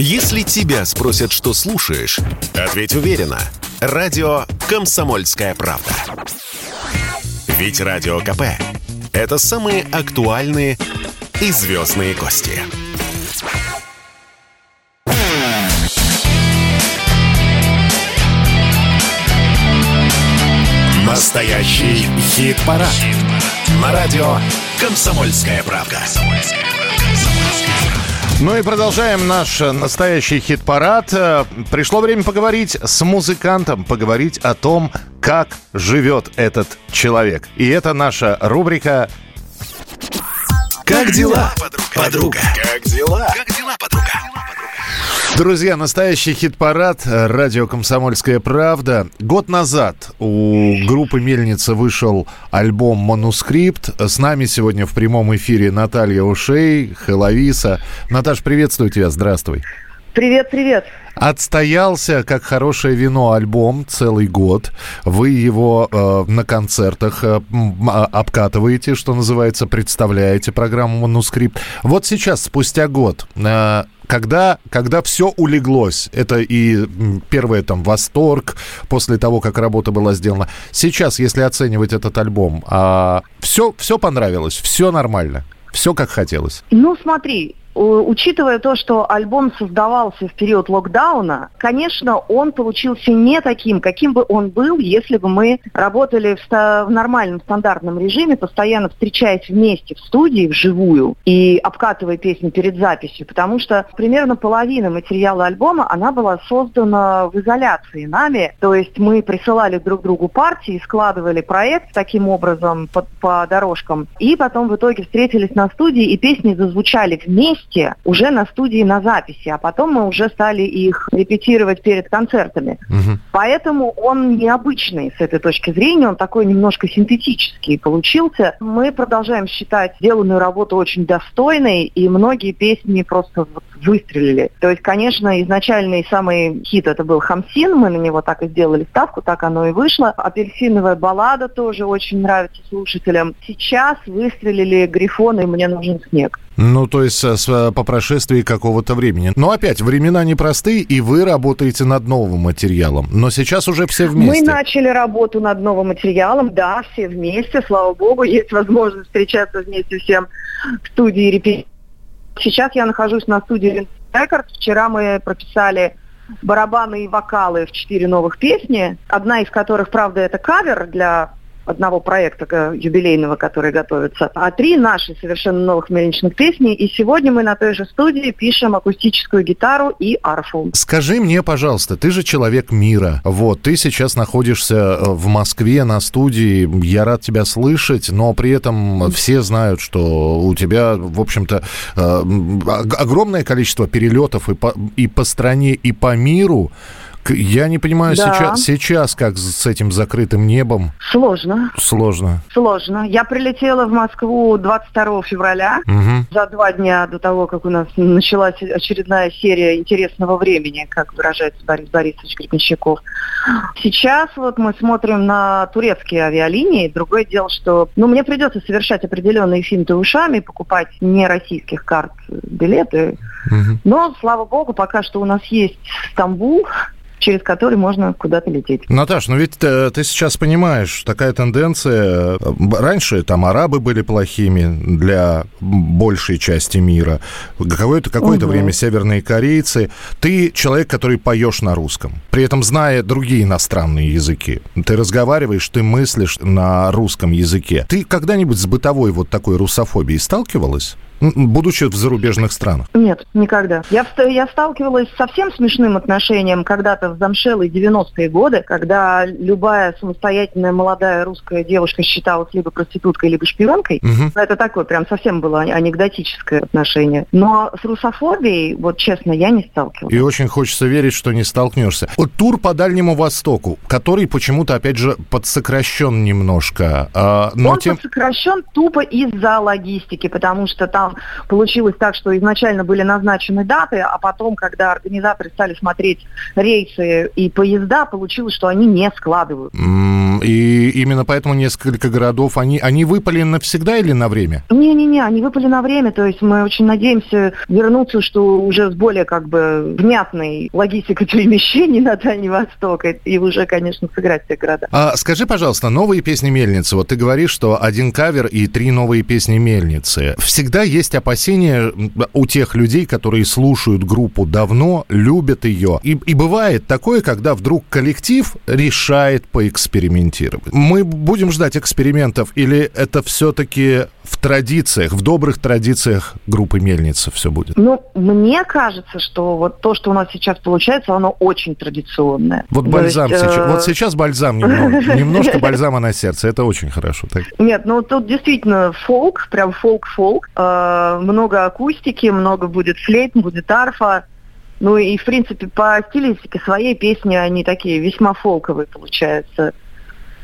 Если тебя спросят, что слушаешь, ответь уверенно. Радио «Комсомольская правда». Ведь Радио КП – это самые актуальные и звездные гости. Настоящий хит-парад. На радио «Комсомольская правда». Ну и продолжаем наш настоящий хит-парад. Э, Пришло время поговорить с музыкантом, поговорить о том, как живет этот человек. И это наша рубрика Как дела, подруга? Как дела? Как дела, подруга? Друзья, настоящий хит-парад «Радио Комсомольская правда». Год назад у группы «Мельница» вышел альбом «Манускрипт». С нами сегодня в прямом эфире Наталья Ушей, Хеловиса. Наташ, приветствую тебя, здравствуй. Привет, привет. Отстоялся, как хорошее вино, альбом целый год. Вы его э, на концертах э, а- обкатываете, что называется, представляете программу «Манускрипт». Вот сейчас, спустя год, э, когда, когда все улеглось, это и первое там восторг после того, как работа была сделана. Сейчас, если оценивать этот альбом, а, все, все понравилось, все нормально, все как хотелось. Ну, смотри, учитывая то, что альбом создавался в период локдауна, конечно, он получился не таким, каким бы он был, если бы мы работали в, ста- в нормальном стандартном режиме, постоянно встречаясь вместе в студии, вживую, и обкатывая песни перед записью, потому что примерно половина материала альбома, она была создана в изоляции нами, то есть мы присылали друг другу партии, складывали проект таким образом по, по дорожкам, и потом в итоге встретились на студии, и песни зазвучали вместе уже на студии на записи, а потом мы уже стали их репетировать перед концертами. Мгм. Поэтому он необычный с этой точки зрения, он такой немножко синтетический получился. Мы продолжаем считать сделанную работу очень достойной, и многие песни просто вот выстрелили. То есть, конечно, изначальный самый хит это был «Хамсин», мы на него так и сделали ставку, так оно и вышло. «Апельсиновая баллада» тоже очень нравится слушателям. Сейчас выстрелили «Грифон» и «Мне нужен снег». Ну, то есть э, с, э, по прошествии какого-то времени. Но опять, времена непростые, и вы работаете над новым материалом. Но сейчас уже все вместе. Мы начали работу над новым материалом, да, все вместе, слава богу, есть возможность встречаться вместе всем в студии репетировать. Сейчас я нахожусь на студии Рекорд. Вчера мы прописали барабаны и вокалы в четыре новых песни, одна из которых, правда, это кавер для одного проекта э, юбилейного, который готовится, а три наши совершенно новых мельничных песни. И сегодня мы на той же студии пишем акустическую гитару и арфу. Скажи мне, пожалуйста, ты же человек мира. Вот, ты сейчас находишься э, в Москве на студии. Я рад тебя слышать, но при этом все знают, что у тебя, в общем-то, э, огромное количество перелетов и по, и по стране, и по миру. Я не понимаю Да. сейчас, сейчас, как с этим закрытым небом. Сложно. Сложно. Сложно. Я прилетела в Москву 22 февраля, Мгм. за два дня до того, как у нас началась очередная серия интересного времени, как выражается Борис Борисович Гребенщиков. Сейчас вот мы смотрим на турецкие авиалинии. Другое дело, что ну, мне придется совершать определенные финты ушами, покупать не российских карт билеты. Мгм. Но, слава богу, пока что у нас есть Стамбул, через который можно куда-то лететь. Наташ, ну ведь э, ты сейчас понимаешь, такая тенденция. э, Раньше там арабы были плохими для большей части мира. Какое-то какое Мгм. время северные корейцы. Ты человек, который поешь на русском, при этом зная другие иностранные языки. Ты разговариваешь, ты мыслишь на русском языке. Ты когда-нибудь с бытовой вот такой русофобией сталкивалась? Будучи в зарубежных странах. Нет, никогда. Я, я сталкивалась с совсем смешным отношением когда-то в замшелые 90-е годы, когда любая самостоятельная молодая русская девушка считалась либо проституткой, либо шпионкой. Мгм. Это такое прям совсем было ане- анекдотическое отношение. Но с русофобией, вот честно, я не сталкивалась. И очень хочется верить, что не столкнешься. Вот тур по Дальнему Востоку, который почему-то, опять же, подсокращен немножко. а, но Он тем... сокращен тупо из-за логистики, потому что там там получилось так, что изначально были назначены даты, а потом, когда организаторы стали смотреть рейсы и поезда, получилось, что они не складывают. И именно поэтому несколько городов, они, они выпали навсегда или на время? Не-не-не, они выпали на время, то есть мы очень надеемся вернуться, что уже с более как бы внятной логистикой перемещений на Дальний Восток, и уже, конечно, сыграть все города. А скажи, пожалуйста, новые песни Мельницы, вот ты говоришь, что один кавер и три новые песни Мельницы. Всегда есть опасения у тех людей, которые слушают группу давно, любят ее. И, и бывает такое, когда вдруг коллектив решает поэкспериментировать. Мы будем ждать экспериментов или это все-таки в традициях, в добрых традициях группы Мельница все будет? Ну, мне кажется, что вот то, что у нас сейчас получается, оно очень традиционное. Вот бальзам есть, сейчас, э... вот сейчас бальзам немного, немножко бальзама на сердце, это очень хорошо. Так. Нет, ну тут действительно фолк, прям фолк-фолк, э, много акустики, много будет флейт, будет арфа, ну и, в принципе, по стилистике своей песни они такие весьма фолковые получаются.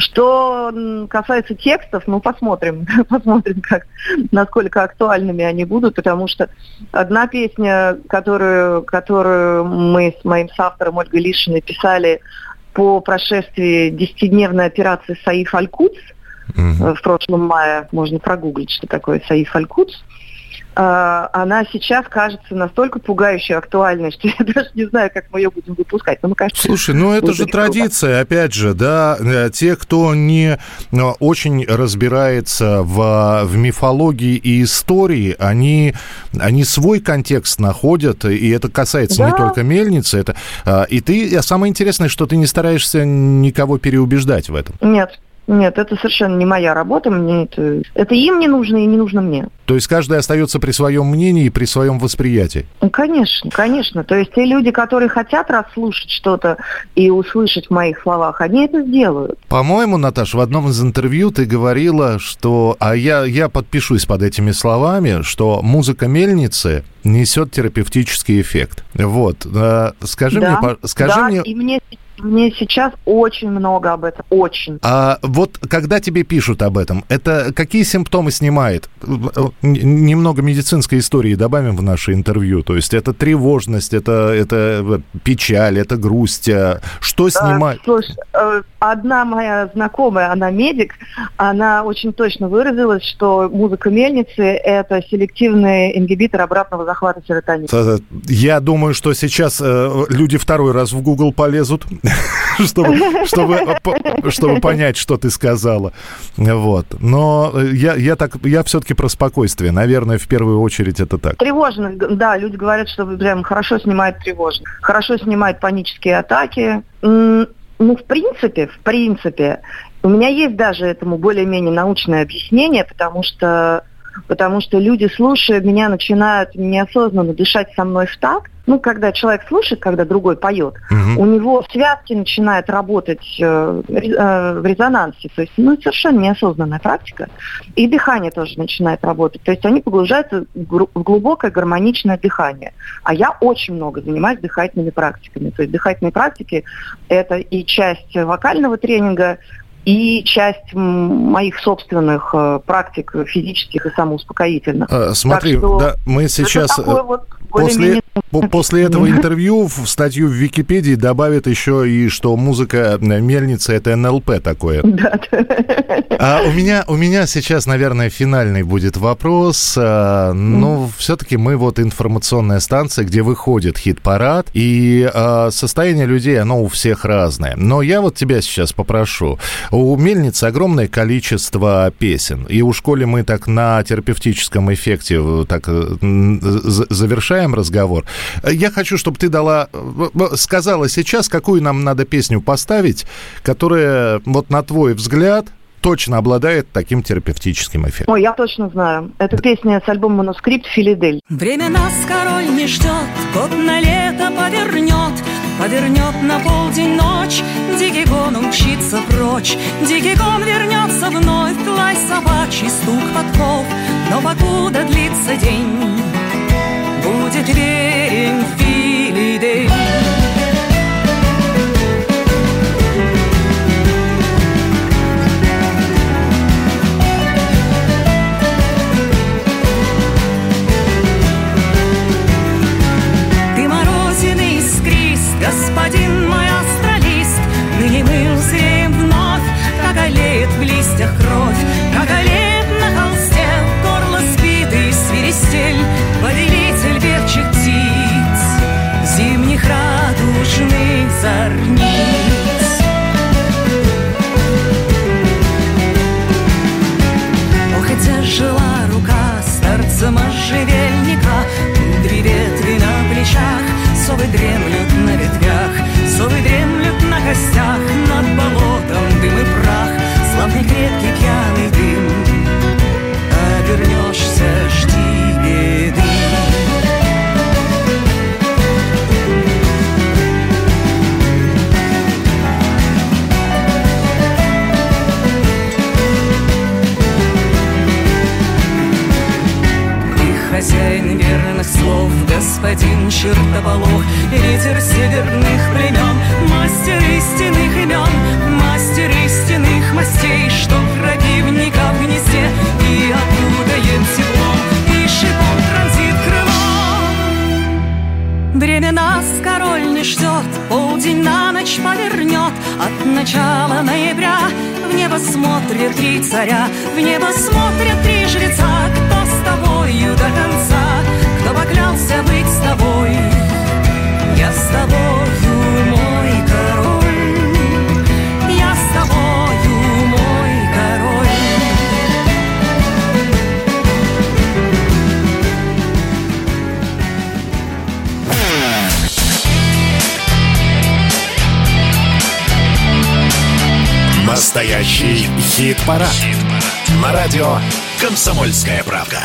Что касается текстов, ну посмотрим, посмотрим, как, насколько актуальными они будут, потому что одна песня, которую, которую мы с моим соавтором Ольгой Лишиной писали по прошествии десятидневной операции «Саиф Аль-Кудс», mm-hmm. в прошлом мае, можно прогуглить, что такое «Саиф Аль-Кудс», она сейчас кажется настолько пугающей, актуальной, что я даже не знаю, как мы ее будем выпускать. Но мы, кажется, Слушай, ну это же традиция, опять же, да, э, те, кто не э, очень разбирается в, в мифологии и истории, они, они свой контекст находят, и это касается да. не только мельницы, это, а, и ты, а самое интересное, что ты не стараешься никого переубеждать в этом. Нет, нет, это совершенно не моя работа, мне это, это им не нужно и не нужно мне. То есть каждый остается при своем мнении и при своем восприятии? Ну, конечно, конечно. То есть те люди, которые хотят расслушать что-то и услышать в моих словах, они это сделают. По-моему, Наташа, в одном из интервью ты говорила, что, а я, я подпишусь под этими словами, что музыка мельницы несет терапевтический эффект. Вот. Э, скажи да, мне, скажи да, мне... И мне мне сейчас очень много об этом, очень. А вот когда тебе пишут об этом, это какие симптомы снимает? Немного медицинской истории добавим в наше интервью. То есть это тревожность, это, это печаль, это грусть. А что а, снимает? Слушай, э, одна моя знакомая, она медик, она очень точно выразилась, что музыка мельницы – это селективный ингибитор обратного захвата серотонина. Я думаю, что сейчас э, люди второй раз в Google полезут чтобы, чтобы, чтобы понять, что ты сказала. Вот. Но я, я, так, я все-таки про спокойствие. Наверное, в первую очередь это так. Тревожно, да. Люди говорят, что прям хорошо снимает тревожно. Хорошо снимает панические атаки. Ну, в принципе, в принципе, у меня есть даже этому более-менее научное объяснение, потому что потому что люди, слушая меня, начинают неосознанно дышать со мной в такт, ну, когда человек слушает, когда другой поет, угу. у него связки начинают работать э, э, в резонансе. То есть, ну, совершенно неосознанная практика. И дыхание тоже начинает работать. То есть они погружаются в глубокое гармоничное дыхание. А я очень много занимаюсь дыхательными практиками. То есть дыхательные практики – это и часть вокального тренинга, и часть моих собственных э, практик физических и самоуспокоительных. А, смотри, да, мы сейчас... Такой вот После, после этого интервью в статью в Википедии добавят еще и, что музыка мельница это НЛП такое. Да. А у меня, у меня сейчас, наверное, финальный будет вопрос. А, ну, все-таки мы вот информационная станция, где выходит хит-парад, и а, состояние людей, оно у всех разное. Но я вот тебя сейчас попрошу. У мельницы огромное количество песен, и у школе мы так на терапевтическом эффекте э, так э, завершаем разговор. Я хочу, чтобы ты дала, сказала сейчас, какую нам надо песню поставить, которая, вот на твой взгляд, точно обладает таким терапевтическим эффектом. Ой, я точно знаю. Это песня с альбома «Манускрипт» «Филидель». Время нас король не ждет, год на лето повернет, Повернет на полдень ночь, дикий гон умчится прочь, Дикий гон вернется вновь, лай собачий, стук подков, Но покуда длится день, Hasretinin fiili değil. Совы дремлют на ветвях, совы дремлют на костях. Переполох Ветер северных племен Мастер истинных имен Мастер истинных мастей Что противника в гнезде И окутает теплом И шипом транзит крылом Время нас король не ждет Полдень на ночь повернет. От начала ноября В небо смотрят три царя В небо смотрят три жреца. Кто с тобою до конца Кто поклялся быть с тобой Я с тобою, мой король Я с тобою, мой король Настоящий хит-парад. На радио «Комсомольская правда».